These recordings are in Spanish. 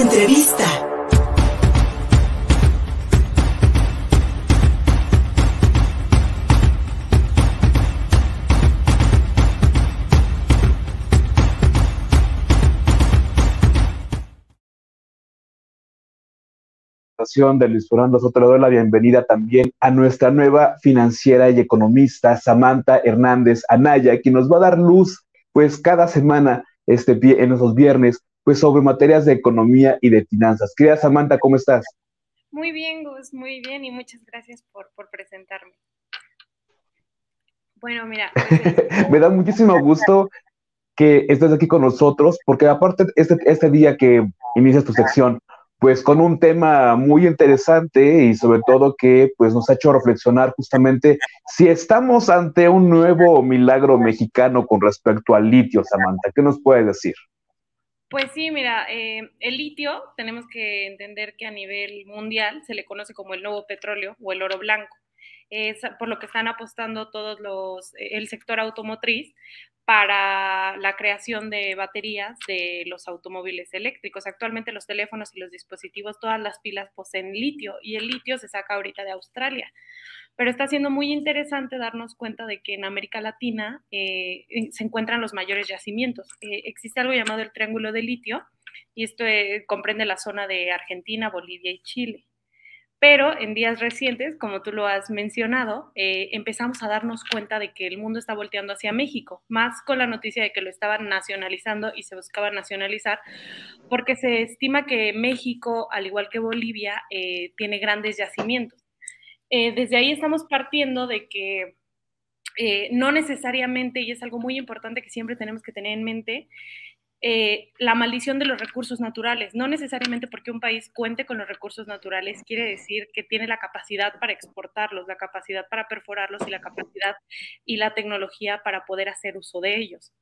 Entrevista. de Luis Fernando Soto, le doy la bienvenida también a nuestra nueva financiera y economista, Samantha Hernández Anaya, quien nos va a dar luz, pues, cada semana, este, en esos viernes, pues, sobre materias de economía y de finanzas. Querida Samantha, ¿cómo estás? Muy bien, Gus, muy bien, y muchas gracias por, por presentarme. Bueno, mira. Me da muchísimo gusto que estés aquí con nosotros, porque aparte este, este día que inicias tu sección, pues con un tema muy interesante y sobre todo que pues nos ha hecho reflexionar justamente si estamos ante un nuevo milagro mexicano con respecto al litio, Samantha. ¿Qué nos puede decir? Pues sí, mira, eh, el litio tenemos que entender que a nivel mundial se le conoce como el nuevo petróleo o el oro blanco. Es por lo que están apostando todos los, el sector automotriz, para la creación de baterías de los automóviles eléctricos. Actualmente los teléfonos y los dispositivos, todas las pilas poseen litio y el litio se saca ahorita de Australia. Pero está siendo muy interesante darnos cuenta de que en América Latina eh, se encuentran los mayores yacimientos. Eh, existe algo llamado el Triángulo de Litio y esto eh, comprende la zona de Argentina, Bolivia y Chile. Pero en días recientes, como tú lo has mencionado, eh, empezamos a darnos cuenta de que el mundo está volteando hacia México, más con la noticia de que lo estaban nacionalizando y se buscaba nacionalizar, porque se estima que México, al igual que Bolivia, eh, tiene grandes yacimientos. Eh, desde ahí estamos partiendo de que no necesariamente, y es algo muy importante que siempre tenemos que tener en mente, eh, la maldición de los recursos naturales. No necesariamente porque un país cuente con los recursos naturales quiere decir que tiene la capacidad para exportarlos, la capacidad para perforarlos y la capacidad y la tecnología para poder hacer uso de ellos.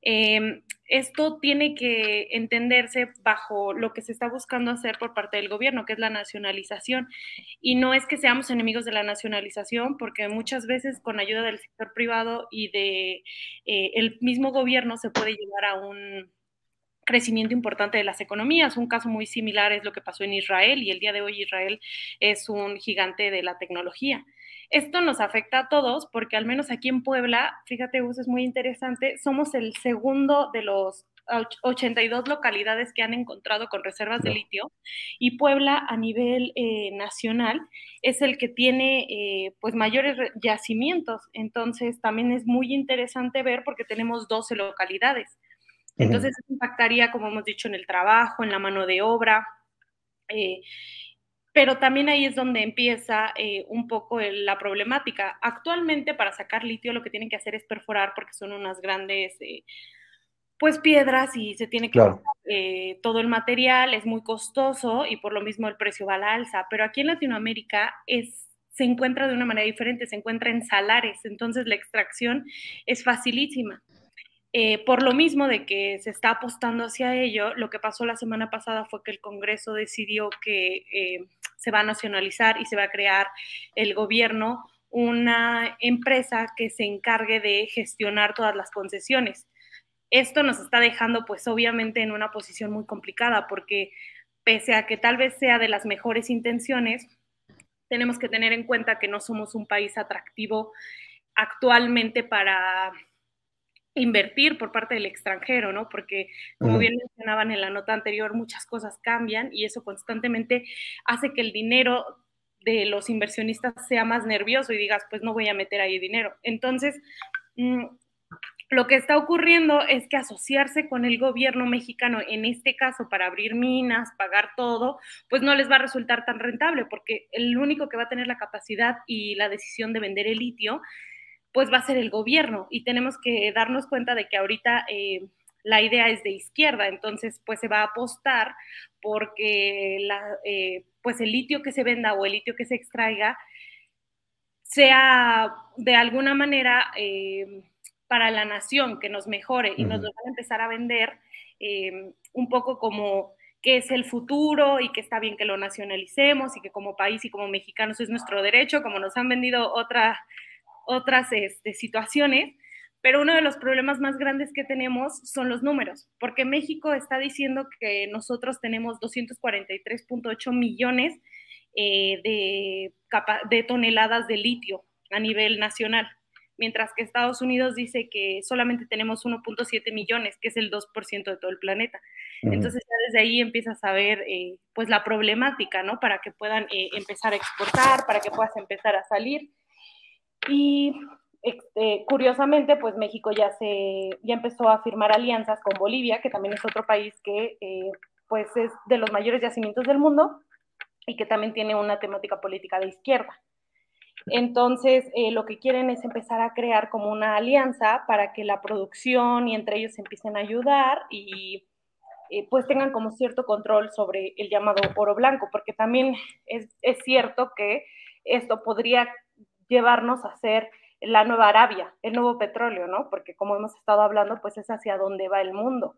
Em, esto tiene que entenderse bajo lo que se está buscando hacer por parte del gobierno, que es la nacionalización. Y no es que seamos enemigos de la nacionalización, porque muchas veces con ayuda del sector privado y de eh, el mismo gobierno se puede llegar a un crecimiento importante de las economías. Un caso muy similar es lo que pasó en Israel y el día de hoy Israel es un gigante de la tecnología. Esto nos afecta a todos porque al menos aquí en Puebla, fíjate, Gus, es muy interesante, somos el segundo de los 82 localidades que han encontrado con reservas de litio y Puebla a nivel eh, nacional es el que tiene eh, pues mayores yacimientos. Entonces también es muy interesante ver porque tenemos 12 localidades. Entonces, impactaría, como hemos dicho, en el trabajo, en la mano de obra. Eh, pero también ahí es donde empieza eh, un poco la problemática. Actualmente, para sacar litio, lo que tienen que hacer es perforar porque son unas grandes, eh, pues, piedras y se tiene que todo el material, es muy costoso y por lo mismo el precio va a la alza. Pero aquí en Latinoamérica es, se encuentra de una manera diferente, se encuentra en salares, entonces la extracción es facilísima. Eh, por lo mismo de que se está apostando hacia ello, lo que pasó la semana pasada fue que el Congreso decidió que eh, se va a nacionalizar y se va a crear el gobierno una empresa que se encargue de gestionar todas las concesiones. Esto nos está dejando pues obviamente en una posición muy complicada porque pese a que tal vez sea de las mejores intenciones, tenemos que tener en cuenta que no somos un país atractivo actualmente para invertir por parte del extranjero, ¿no? Porque, como bien mencionaban en la nota anterior, muchas cosas cambian y eso constantemente hace que el dinero de los inversionistas sea más nervioso y digas, pues no voy a meter ahí dinero. Entonces, mm, lo que está ocurriendo es que asociarse con el gobierno mexicano, en este caso para abrir minas, pagar todo, pues no les va a resultar tan rentable, porque el único que va a tener la capacidad y la decisión de vender el litio pues va a ser el gobierno y tenemos que darnos cuenta de que ahorita eh, la idea es de izquierda, entonces pues se va a apostar porque la, eh, pues el litio que se venda o el litio que se extraiga sea de alguna manera eh, para la nación, que nos mejore y nos lo van a empezar a vender un poco como que es el futuro y que está bien que lo nacionalicemos y que como país y como mexicanos es nuestro derecho, como nos han vendido otra, otras este, situaciones, Pero uno de los problemas más grandes que tenemos son los números, porque México está diciendo que nosotros tenemos 243.8 millones eh, de, de toneladas de litio a nivel nacional, mientras que Estados Unidos dice que solamente tenemos 1.7 millones, que es el 2% de todo el planeta. Entonces ya desde ahí empiezas a ver eh, pues la problemática, ¿no? Para que puedan eh, empezar a exportar, para que puedas empezar a salir. Y este, curiosamente, pues México ya, se, ya empezó a firmar alianzas con Bolivia, que también es otro país que eh, pues es de los mayores yacimientos del mundo y que también tiene una temática política de izquierda. Entonces, eh, lo que quieren es empezar a crear como una alianza para que la producción y entre ellos empiecen a ayudar y eh, pues tengan como cierto control sobre el llamado oro blanco, porque también es, es cierto que esto podría llevarnos a ser la nueva Arabia, el nuevo petróleo, ¿no? Porque como hemos estado hablando, pues es hacia dónde va el mundo.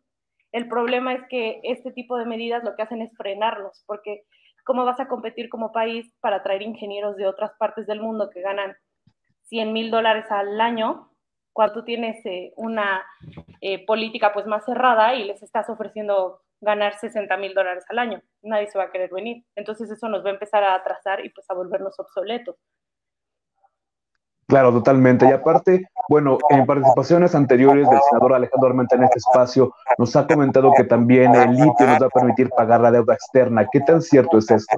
El problema es que este tipo de medidas lo que hacen es frenarnos, porque ¿cómo vas a competir como país para traer ingenieros de otras partes del mundo que ganan 100 mil dólares al año cuando tú tienes eh, una eh, política pues más cerrada y les estás ofreciendo ganar 60 mil dólares al año? Nadie se va a querer venir. Entonces eso nos va a empezar a atrasar y pues a volvernos obsoletos. Claro, totalmente. Y aparte, bueno, en participaciones anteriores del senador Alejandro Armenta en este espacio, nos ha comentado que también el litio nos va a permitir pagar la deuda externa. ¿Qué tan cierto es esto?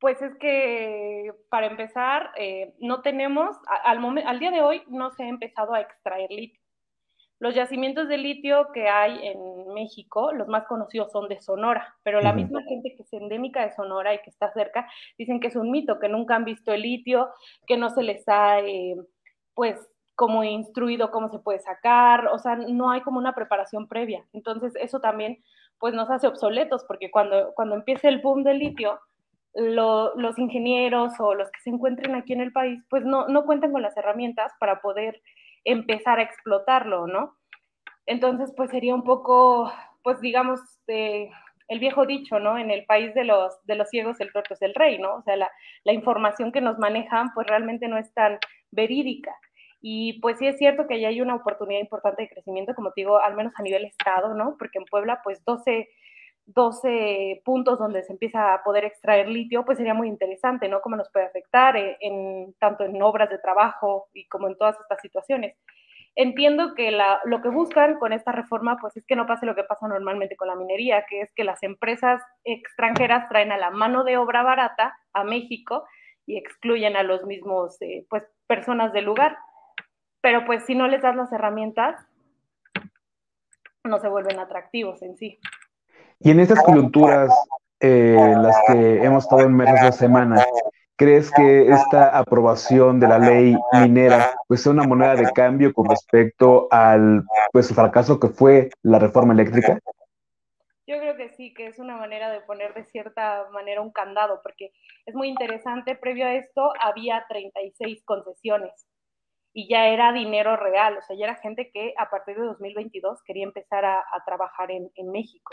Pues es que, para empezar, eh, no tenemos, al, al día de hoy no se ha empezado a extraer litio. Los yacimientos de litio que hay en México, los más conocidos son de Sonora, pero la misma gente que es endémica de Sonora y que está cerca, dicen que es un mito, que nunca han visto el litio, que no se les ha, eh, pues, como instruido cómo se puede sacar, o sea, no hay como una preparación previa. Entonces, eso también, pues, nos hace obsoletos, porque cuando, cuando empiece el boom del litio, los ingenieros o los que se encuentren aquí en el país, pues no, no cuentan con las herramientas para poder empezar a explotarlo, ¿no? Entonces, pues sería un poco, pues digamos, el viejo dicho, ¿no? En el país de los, de los ciegos el torto es el rey, ¿no? O sea, la, la información que nos manejan, pues realmente no es tan verídica. Y pues sí es cierto que ya hay una oportunidad importante de crecimiento, como te digo, al menos a nivel estado, ¿no? Porque en Puebla, pues 12, 12 puntos donde se empieza a poder extraer litio, pues sería muy interesante, ¿no? Cómo nos puede afectar eh, en, tanto en obras de trabajo y como en todas estas situaciones. Entiendo que lo que buscan con esta reforma, pues es que no pase lo que pasa normalmente con la minería, que es que las empresas extranjeras traen a la mano de obra barata a México y excluyen a los mismos, eh, pues, personas del lugar. Pero pues si no les das las herramientas, no se vuelven atractivos en sí. Y en estas coyunturas eh, en las que hemos estado en esta semana, ¿crees que esta aprobación de la ley minera pues sea una moneda de cambio con respecto al pues fracaso que fue la reforma eléctrica? Yo creo que sí, que es una manera de poner de cierta manera un candado, porque es muy interesante, previo a esto había 36 concesiones y ya era dinero real, o sea, ya era gente que a partir de 2022 quería empezar a, trabajar en México.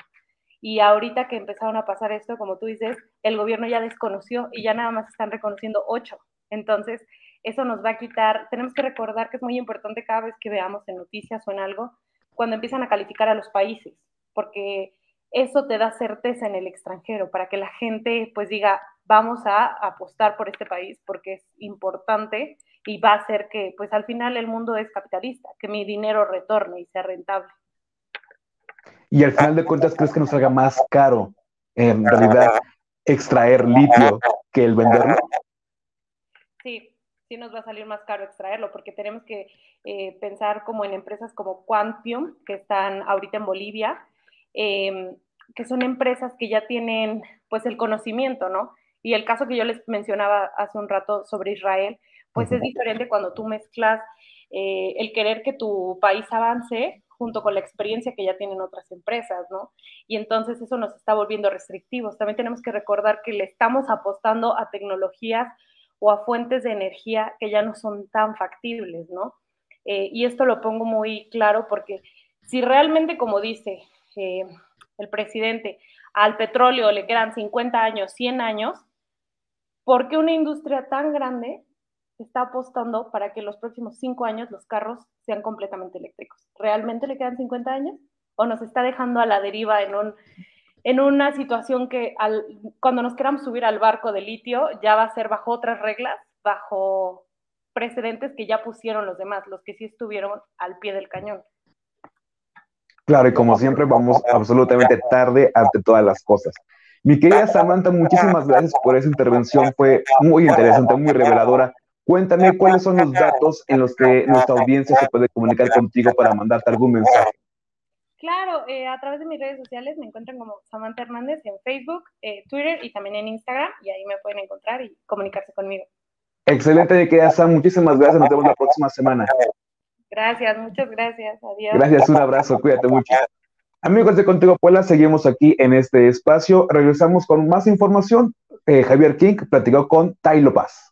Y ahorita que empezaron a pasar esto, como tú dices, el gobierno ya desconoció y ya nada más están reconociendo ocho. Entonces, eso nos va a quitar, tenemos que recordar que es muy importante cada vez que veamos en noticias o en algo, cuando empiezan a calificar a los países, porque eso te da certeza en el extranjero, para que la gente pues diga, vamos a apostar por este país porque es importante y va a hacer que pues al final el mundo es capitalista, que mi dinero retorne y sea rentable. Y al final de cuentas, ¿crees que nos salga más caro en realidad extraer litio que el venderlo? Sí, sí nos va a salir más caro extraerlo porque tenemos que eh, pensar como en empresas como Quantium, que están ahorita en Bolivia, em, que son empresas que ya tienen pues el conocimiento, ¿no? Y el caso que yo les mencionaba hace un rato sobre Israel, pues es diferente cuando tú mezclas eh, el querer que tu país avance junto con la experiencia que ya tienen otras empresas, ¿no? Y entonces eso nos está volviendo restrictivos. También tenemos que recordar que le estamos apostando a tecnologías o a fuentes de energía que ya no son tan factibles, ¿no? Eh, y esto lo pongo muy claro porque si realmente, como dice eh, el presidente, al petróleo le quedan 50 años, 100 años, ¿por qué una industria tan grande está apostando para que los próximos cinco años los carros sean completamente eléctricos. ¿Realmente le quedan 50 años? ¿O nos está dejando a la deriva en, un, en una situación que al, cuando nos queramos subir al barco de litio ya va a ser bajo otras reglas, bajo precedentes que ya pusieron los demás, los que sí estuvieron al pie del cañón? Claro, y como siempre vamos absolutamente tarde ante todas las cosas. Mi querida Samantha, muchísimas gracias por esa intervención, fue muy interesante, muy reveladora. Cuéntame cuáles son los datos en los que nuestra audiencia se puede comunicar contigo para mandarte algún mensaje. Claro, eh, a través de mis redes sociales me encuentran como Samantha Hernández en Facebook, eh, Twitter y también en Instagram, y ahí me pueden encontrar y comunicarse conmigo. Excelente, mi querida Sam, muchísimas gracias, nos vemos la próxima semana. Gracias, muchas gracias. Adiós. Gracias, un abrazo, cuídate mucho. Amigos de Contigo Puebla, seguimos aquí en este espacio. Regresamos con más información. Eh, Javier King platicó con Tailo Paz.